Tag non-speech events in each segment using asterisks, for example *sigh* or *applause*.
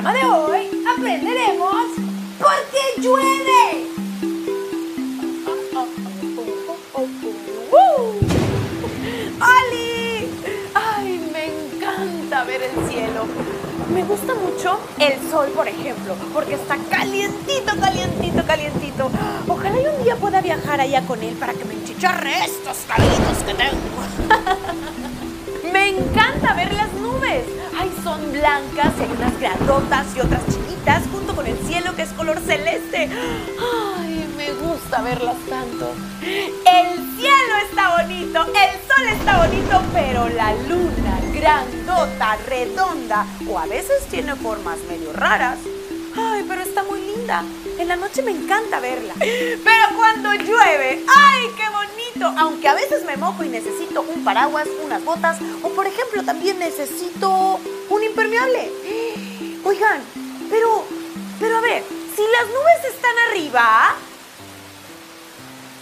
programa de hoy aprenderemos por qué llueve. ¡Oli! ¡Ay, me encanta ver el cielo! Me gusta mucho el sol, por ejemplo, porque está calientito, calientito, calientito. Ojalá y un día pueda viajar allá con él para que me enchicharre estos cabellitos que tengo. *laughs* me encanta ver las nubes. Ay, son blancas y hay unas grandotas y otras chiquitas junto con el cielo que es color celeste. Ay, me gusta verlas tanto. El cielo está bonito, el sol está bonito, pero la luna grandota, redonda o a veces tiene formas medio raras. Ay, pero está muy linda. En la noche me encanta verla. Pero cuando llueve, ¡ay, qué bonito! Aunque a veces me mojo y necesito un paraguas, unas botas o por ejemplo también necesito un impermeable. Oigan, pero, pero a ver, si las nubes están arriba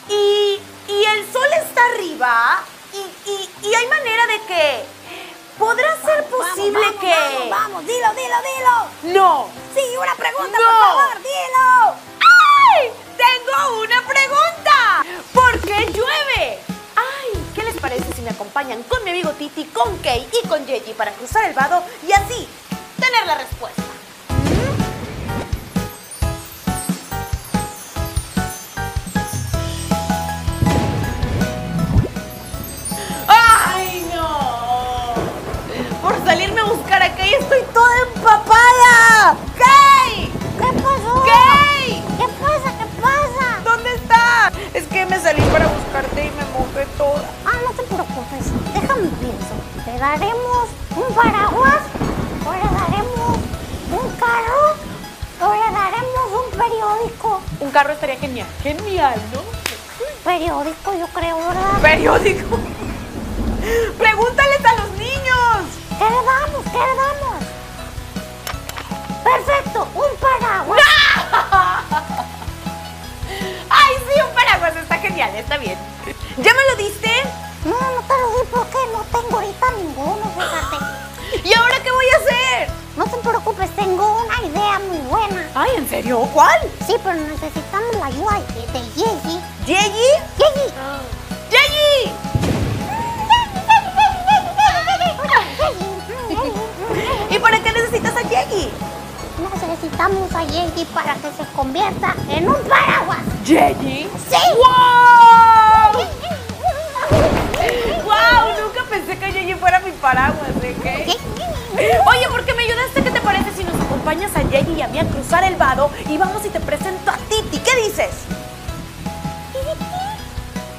y, y el sol está arriba y, y, y hay manera de que... ¿Podrá ser posible vamos, que...? Vamos, vamos, dilo, dilo, dilo. No, Sí, una pregunta, No. por favor, dilo. Titi, con Kay y con Yeji para cruzar el vado y así tener la respuesta? ¡Ay, no! Por salirme a buscar a Kay estoy toda empapada. ¡Kay! ¿Qué pasó? ¡Kay! ¿Qué pasa? ¿Qué pasa? ¿Dónde está? Es que me salí para buscarte y me mojé toda. Te daremos un paraguas, o le daremos un carro, o le daremos un periódico. Un carro estaría genial. Genial, ¿no? Periódico, yo creo, ¿verdad? Periódico. *laughs* Pregúntales a los niños. ¿Qué le damos? ¿Qué le damos? Perfecto, un paraguas. *laughs* Ay, sí, un paraguas está genial, está bien. ¿Ya me lo diste? No, no te lo di porque no tengo ahorita ninguno, fíjate. ¿Y ahora qué voy a hacer? No te preocupes, tengo una idea muy buena. Ay, ¿en serio? ¿Cuál? Sí, pero necesitamos la ayuda de, Yeji. ¿Yeji? Yeji. ¡Yeji! ¿Y para qué necesitas a Yeji? Necesitamos a Yeji para que se convierta en un paraguas. ¿Yeji? ¡Sí! ¡Wow! Fuera mi paraguas, ¿eh? ¿Qué? Oye, ¿por qué me ayudaste? ¿Qué te parece si nos acompañas a Yeji y a mí a cruzar el vado y vamos y te presento a Titi? ¿Qué dices?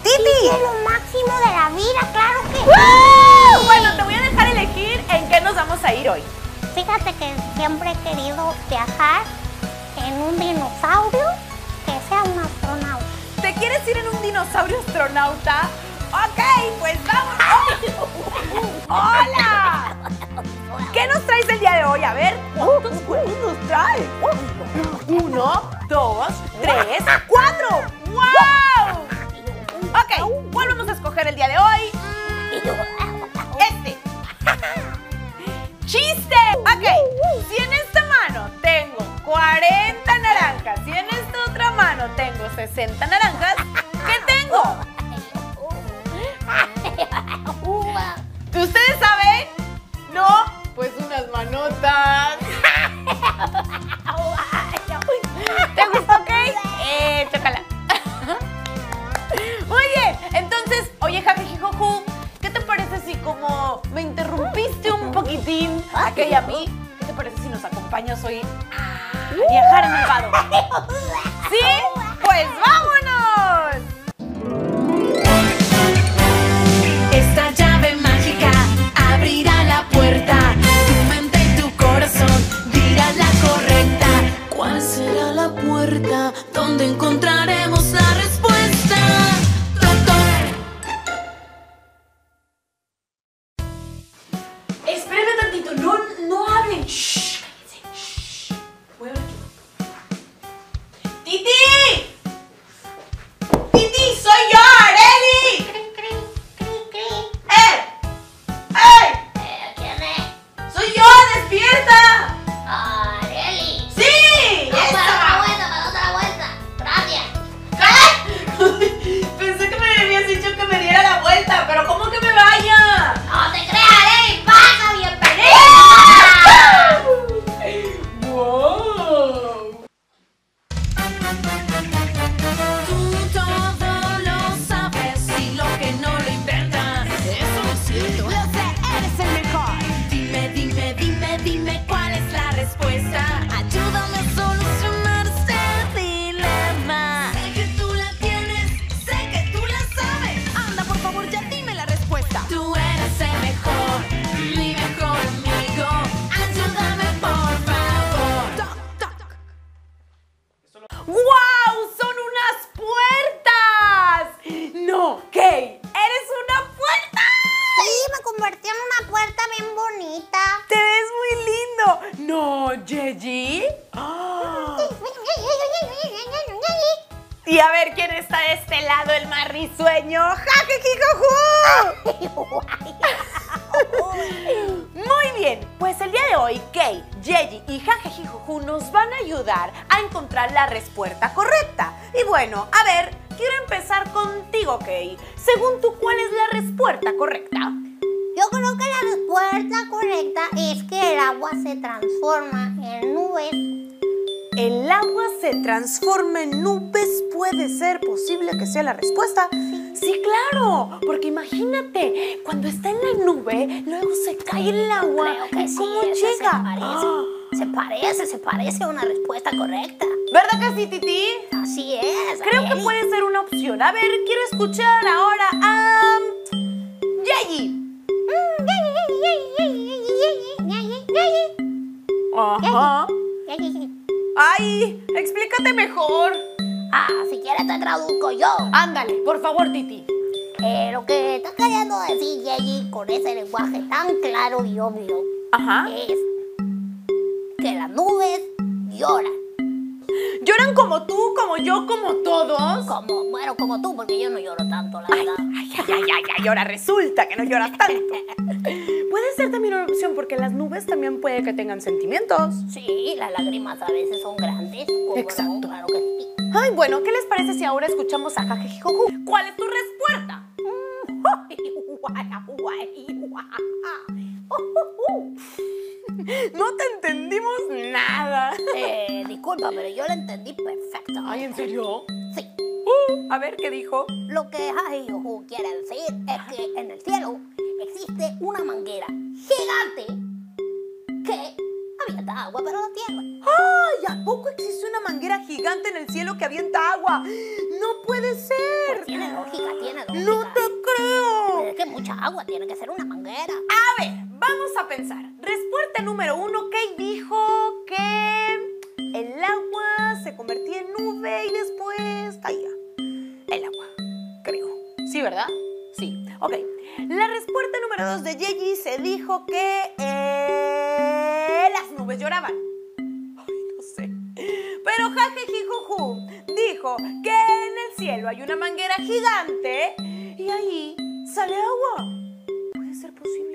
¡Titi! Es lo máximo de la vida, claro que ¡Wow! Bueno, te voy a dejar elegir en qué nos vamos a ir hoy. Fíjate que siempre he querido viajar en un dinosaurio que sea un astronauta. ¿Te quieres ir en un dinosaurio astronauta? Ok, pues vamos. *laughs* ¡Hola! ¿Qué nos traes el día de hoy? A ver, ¿cuántos juegos nos traes? Uno, dos, tres, cuatro. ¡Wow! Ok, ¿cuál vamos a escoger el día de hoy? Este. ¡Chiste! Ok, si en esta mano tengo 40 naranjas y en esta otra mano tengo 60 naranjas, ¿qué tengo? ¿Te gustó, Kate? Eh, chócala. Muy bien, entonces, oye, Jajijijoju, ¿qué te parece si como me interrumpiste un poquitín, aquella y a mí, ¿qué te parece si nos acompañas hoy a viajar en el vado? *laughs* ¿Sí? Pues vámonos. Puerta donde encontraremos la respuesta? Risueño. Muy bien, pues el día de hoy, Kei, Yeji y Jajejijoju nos van a ayudar a encontrar la respuesta correcta. Y bueno, a ver, quiero empezar contigo, Kei. Según tú, ¿cuál es la respuesta correcta? Yo creo que la respuesta correcta es que el agua se transforma en nubes. ¿El agua se transforma en nubes? ¿Puede ser posible que sea la respuesta? Sí, claro, porque imagínate, cuando está en la nube, luego se cae el agua. Creo que ¿Y sí, ¿Cómo esa llega? se parece. Ah, Se parece, se parece a una respuesta correcta. ¿Verdad que sí, Titi? Así es. Creo que puede ser una opción. A ver, quiero escuchar ahora a... Yeji. Ay, explícate mejor. Ah, si quieres te traduzco yo. Ándale, por favor, Titi. Eh, lo que está queriendo decir Yeji con ese lenguaje tan claro y obvio Ajá. es que las nubes lloran. ¿Lloran como tú, como yo, como todos? Como, bueno, como tú, porque yo no lloro tanto, la Ay, verdad. ay, ay, ay, ay, ay, ahora resulta que no lloras tanto. *laughs* Puede ser también una opción porque las nubes también puede que tengan sentimientos. Sí, las lágrimas a veces son grandes. Exacto. Claro que sí. Ay, bueno, ¿qué les parece si ahora escuchamos a Jajejijoju? ¿Cuál es tu respuesta? *laughs* *laughs* No te entendimos nada. Eh, disculpa, pero yo lo entendí perfecto. Ay, ¿en serio? Sí. Uh, a ver, ¿qué dijo? Lo que Hajiyohu quiere decir es que en el cielo existe una manguera gigante que avienta agua para la tierra. ¡Ay! ¿A poco existe una manguera gigante en el cielo que avienta agua? ¡No puede ser! Pues tiene lógica, tiene lógica. ¡No te creo! Es que mucha agua tiene que ser una manguera. A ver, vamos a pensar. Respuesta número uno, Kate dijo que el agua se convertía en nube y después caía. El agua, creo. ¿Sí, verdad? Sí. Ok. La respuesta número dos de Yeji se dijo que eh, las nubes lloraban. Ay, no sé. Pero Jajejijuju dijo que en el cielo hay una manguera gigante y ahí sale agua. ¿Puede ser posible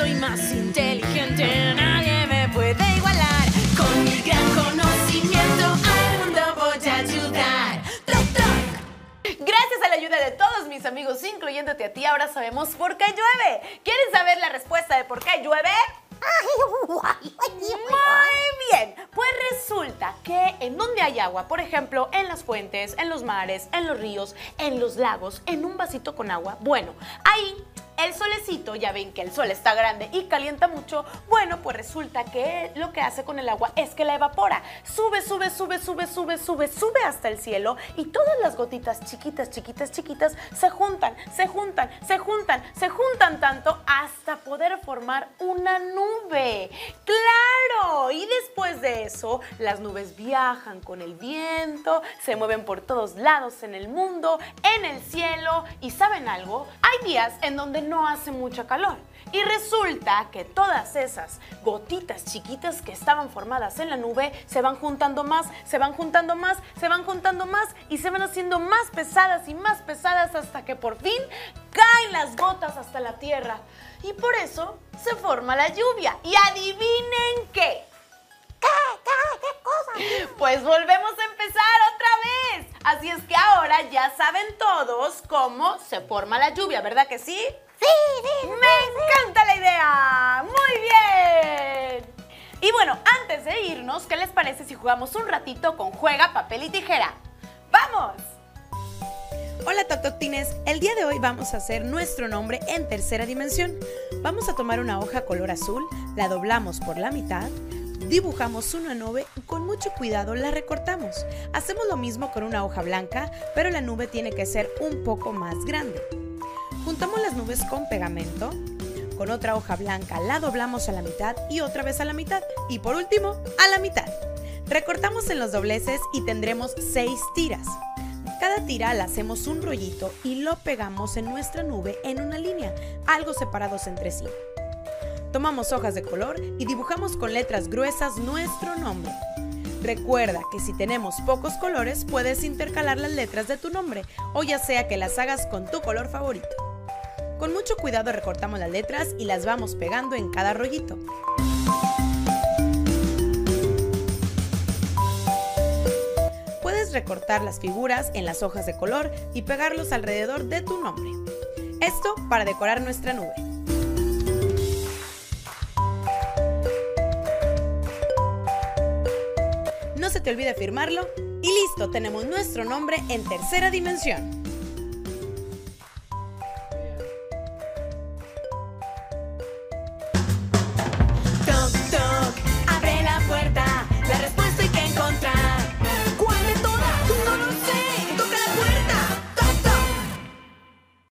soy más inteligente. Nadie me puede igualar. Con mi gran conocimiento al mundo voy a ayudar. Toc, toc. Gracias a la ayuda de todos mis amigos, incluyéndote a ti, ahora sabemos por qué llueve. ¿Quieren saber la respuesta de por qué llueve? Muy bien, pues resulta que en donde hay agua, por ejemplo, en las fuentes, en los mares, en los ríos, en los lagos, en un vasito con agua, bueno, ahí el solecito, ya ven que el sol está grande y calienta mucho, bueno, pues resulta que lo que hace con el agua es que la evapora. Sube, sube, sube, sube, sube, sube, sube hasta el cielo y todas las gotitas chiquitas, chiquitas, chiquitas se juntan, se juntan, se juntan, se juntan tanto hasta poder formar una nube. ¡Claro! De eso, las nubes viajan con el viento, se mueven por todos lados en el mundo, en el cielo y ¿saben algo? Hay días en donde no hace mucho calor. Y resulta que todas esas gotitas chiquitas que estaban formadas en la nube se van juntando más, se van juntando más, se van juntando más y se van haciendo más pesadas y más pesadas hasta que por fin caen las gotas hasta la tierra. Y por eso se forma la lluvia. Y adivinen qué. *laughs* Pues volvemos a empezar otra vez. Así es que ahora ya saben todos cómo se forma la lluvia, ¿verdad que sí? Sí, sí. ¡Me encanta la idea! ¡Muy bien! Y bueno, antes de irnos, ¿qué les parece si jugamos un ratito con Juega, Papel y Tijera? ¡Vamos! Hola Toctoctines, el día de hoy vamos a hacer nuestro nombre en tercera dimensión. Vamos a tomar una hoja color azul, la doblamos por la mitad, dibujamos una nube y con mucho cuidado la recortamos. Hacemos lo mismo con una hoja blanca, pero la nube tiene que ser un poco más grande. Juntamos las nubes con pegamento, con otra hoja blanca la doblamos a la mitad y otra vez a la mitad y por último a la mitad. Recortamos en los dobleces y tendremos 6 tiras. Cada tira la hacemos un rollito y lo pegamos en nuestra nube en una línea, algo separados entre sí. Tomamos hojas de color y dibujamos con letras gruesas nuestro nombre. Recuerda que si tenemos pocos colores puedes intercalar las letras de tu nombre o ya sea que las hagas con tu color favorito. Con mucho cuidado recortamos las letras y las vamos pegando en cada rollito. Puedes recortar las figuras en las hojas de color y pegarlos alrededor de tu nombre. Esto para decorar nuestra nube. Te olvide firmarlo y listo, tenemos nuestro nombre en tercera dimensión.